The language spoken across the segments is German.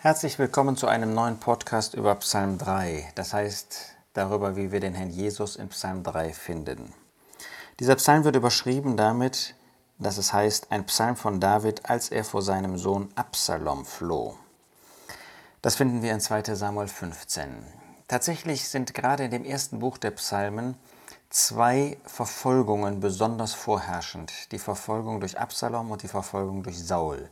Herzlich willkommen zu einem neuen Podcast über Psalm 3, das heißt darüber, wie wir den Herrn Jesus in Psalm 3 finden. Dieser Psalm wird überschrieben damit, dass es heißt, ein Psalm von David, als er vor seinem Sohn Absalom floh. Das finden wir in 2 Samuel 15. Tatsächlich sind gerade in dem ersten Buch der Psalmen zwei Verfolgungen besonders vorherrschend, die Verfolgung durch Absalom und die Verfolgung durch Saul.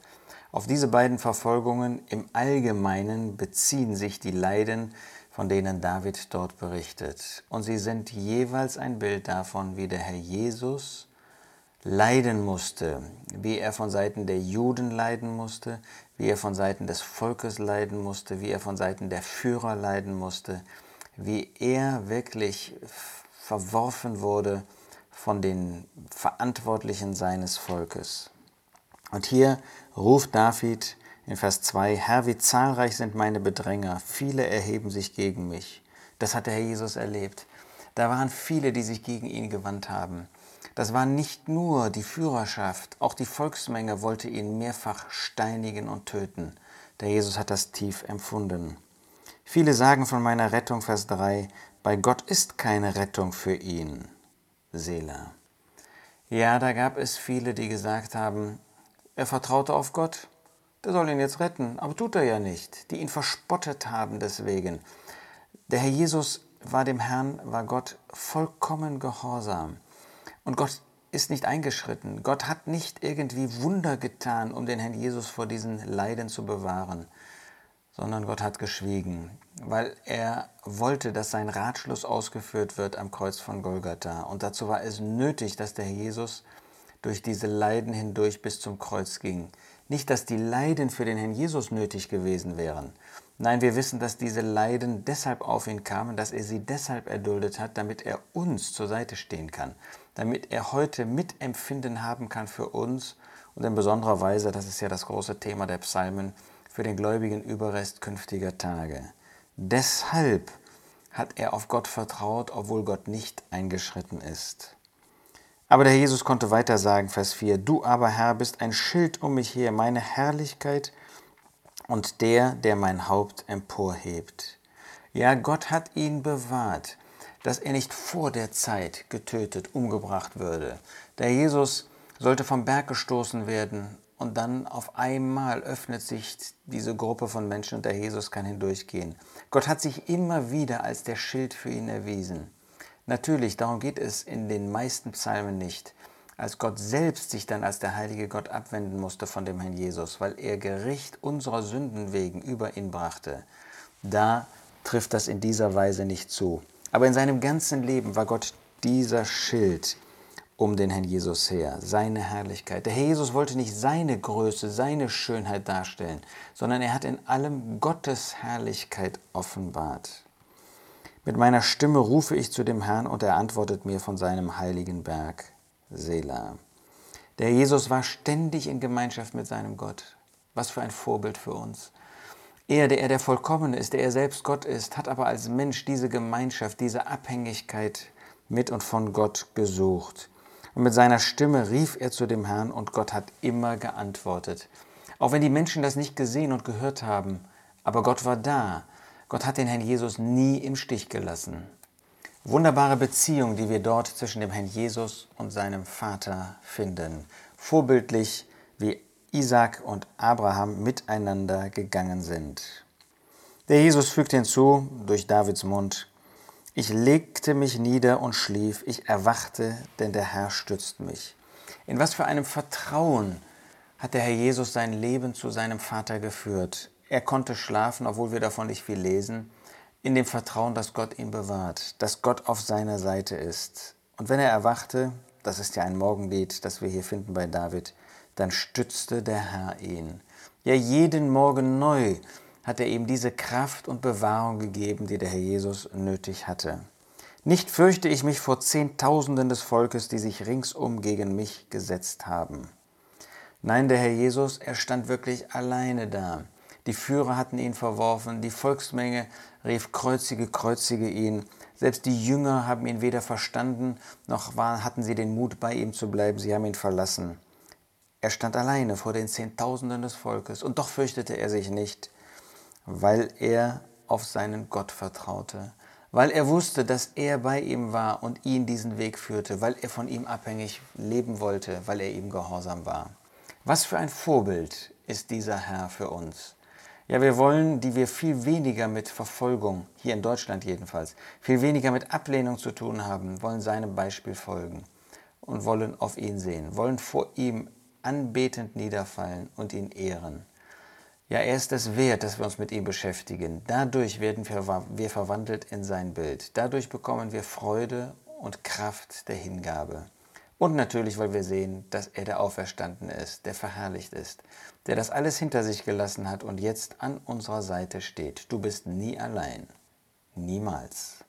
Auf diese beiden Verfolgungen im Allgemeinen beziehen sich die Leiden, von denen David dort berichtet. Und sie sind jeweils ein Bild davon, wie der Herr Jesus leiden musste, wie er von Seiten der Juden leiden musste, wie er von Seiten des Volkes leiden musste, wie er von Seiten der Führer leiden musste, wie er wirklich verworfen wurde von den Verantwortlichen seines Volkes. Und hier ruft David in Vers 2, Herr, wie zahlreich sind meine Bedränger, viele erheben sich gegen mich. Das hat der Herr Jesus erlebt. Da waren viele, die sich gegen ihn gewandt haben. Das war nicht nur die Führerschaft, auch die Volksmenge wollte ihn mehrfach steinigen und töten. Der Jesus hat das tief empfunden. Viele sagen von meiner Rettung, Vers 3, bei Gott ist keine Rettung für ihn. Selah. Ja, da gab es viele, die gesagt haben, er vertraute auf Gott, der soll ihn jetzt retten, aber tut er ja nicht, die ihn verspottet haben deswegen. Der Herr Jesus war dem Herrn, war Gott vollkommen gehorsam. Und Gott ist nicht eingeschritten. Gott hat nicht irgendwie Wunder getan, um den Herrn Jesus vor diesen Leiden zu bewahren, sondern Gott hat geschwiegen, weil er wollte, dass sein Ratschluss ausgeführt wird am Kreuz von Golgatha. Und dazu war es nötig, dass der Herr Jesus durch diese Leiden hindurch bis zum Kreuz ging. Nicht, dass die Leiden für den Herrn Jesus nötig gewesen wären. Nein, wir wissen, dass diese Leiden deshalb auf ihn kamen, dass er sie deshalb erduldet hat, damit er uns zur Seite stehen kann, damit er heute Mitempfinden haben kann für uns und in besonderer Weise, das ist ja das große Thema der Psalmen, für den gläubigen Überrest künftiger Tage. Deshalb hat er auf Gott vertraut, obwohl Gott nicht eingeschritten ist. Aber der Jesus konnte weiter sagen, Vers 4, Du aber, Herr, bist ein Schild um mich her, meine Herrlichkeit und der, der mein Haupt emporhebt. Ja, Gott hat ihn bewahrt, dass er nicht vor der Zeit getötet, umgebracht würde. Der Jesus sollte vom Berg gestoßen werden und dann auf einmal öffnet sich diese Gruppe von Menschen und der Jesus kann hindurchgehen. Gott hat sich immer wieder als der Schild für ihn erwiesen. Natürlich, darum geht es in den meisten Psalmen nicht. Als Gott selbst sich dann als der heilige Gott abwenden musste von dem Herrn Jesus, weil er Gericht unserer Sünden wegen über ihn brachte, da trifft das in dieser Weise nicht zu. Aber in seinem ganzen Leben war Gott dieser Schild um den Herrn Jesus her, seine Herrlichkeit. Der Herr Jesus wollte nicht seine Größe, seine Schönheit darstellen, sondern er hat in allem Gottes Herrlichkeit offenbart. Mit meiner Stimme rufe ich zu dem Herrn und er antwortet mir von seinem heiligen Berg, Selah. Der Jesus war ständig in Gemeinschaft mit seinem Gott. Was für ein Vorbild für uns. Er, der er der Vollkommene ist, der er selbst Gott ist, hat aber als Mensch diese Gemeinschaft, diese Abhängigkeit mit und von Gott gesucht. Und mit seiner Stimme rief er zu dem Herrn und Gott hat immer geantwortet. Auch wenn die Menschen das nicht gesehen und gehört haben, aber Gott war da Gott hat den Herrn Jesus nie im Stich gelassen. Wunderbare Beziehung, die wir dort zwischen dem Herrn Jesus und seinem Vater finden. Vorbildlich, wie Isaac und Abraham miteinander gegangen sind. Der Jesus fügt hinzu durch Davids Mund, ich legte mich nieder und schlief, ich erwachte, denn der Herr stützt mich. In was für einem Vertrauen hat der Herr Jesus sein Leben zu seinem Vater geführt. Er konnte schlafen, obwohl wir davon nicht viel lesen, in dem Vertrauen, dass Gott ihn bewahrt, dass Gott auf seiner Seite ist. Und wenn er erwachte, das ist ja ein Morgenlied, das wir hier finden bei David, dann stützte der Herr ihn. Ja, jeden Morgen neu hat er ihm diese Kraft und Bewahrung gegeben, die der Herr Jesus nötig hatte. Nicht fürchte ich mich vor Zehntausenden des Volkes, die sich ringsum gegen mich gesetzt haben. Nein, der Herr Jesus, er stand wirklich alleine da. Die Führer hatten ihn verworfen, die Volksmenge rief, kreuzige, kreuzige ihn. Selbst die Jünger haben ihn weder verstanden, noch war, hatten sie den Mut, bei ihm zu bleiben, sie haben ihn verlassen. Er stand alleine vor den Zehntausenden des Volkes, und doch fürchtete er sich nicht. weil er auf seinen Gott vertraute, weil er wusste, dass er bei ihm war und ihn diesen Weg führte, weil er von ihm abhängig leben wollte, weil er ihm gehorsam war. Was für ein Vorbild ist dieser Herr für uns. Ja, wir wollen, die wir viel weniger mit Verfolgung, hier in Deutschland jedenfalls, viel weniger mit Ablehnung zu tun haben, wollen seinem Beispiel folgen und wollen auf ihn sehen, wollen vor ihm anbetend niederfallen und ihn ehren. Ja, er ist es wert, dass wir uns mit ihm beschäftigen. Dadurch werden wir verwandelt in sein Bild. Dadurch bekommen wir Freude und Kraft der Hingabe. Und natürlich, weil wir sehen, dass er der Auferstanden ist, der verherrlicht ist, der das alles hinter sich gelassen hat und jetzt an unserer Seite steht. Du bist nie allein. Niemals.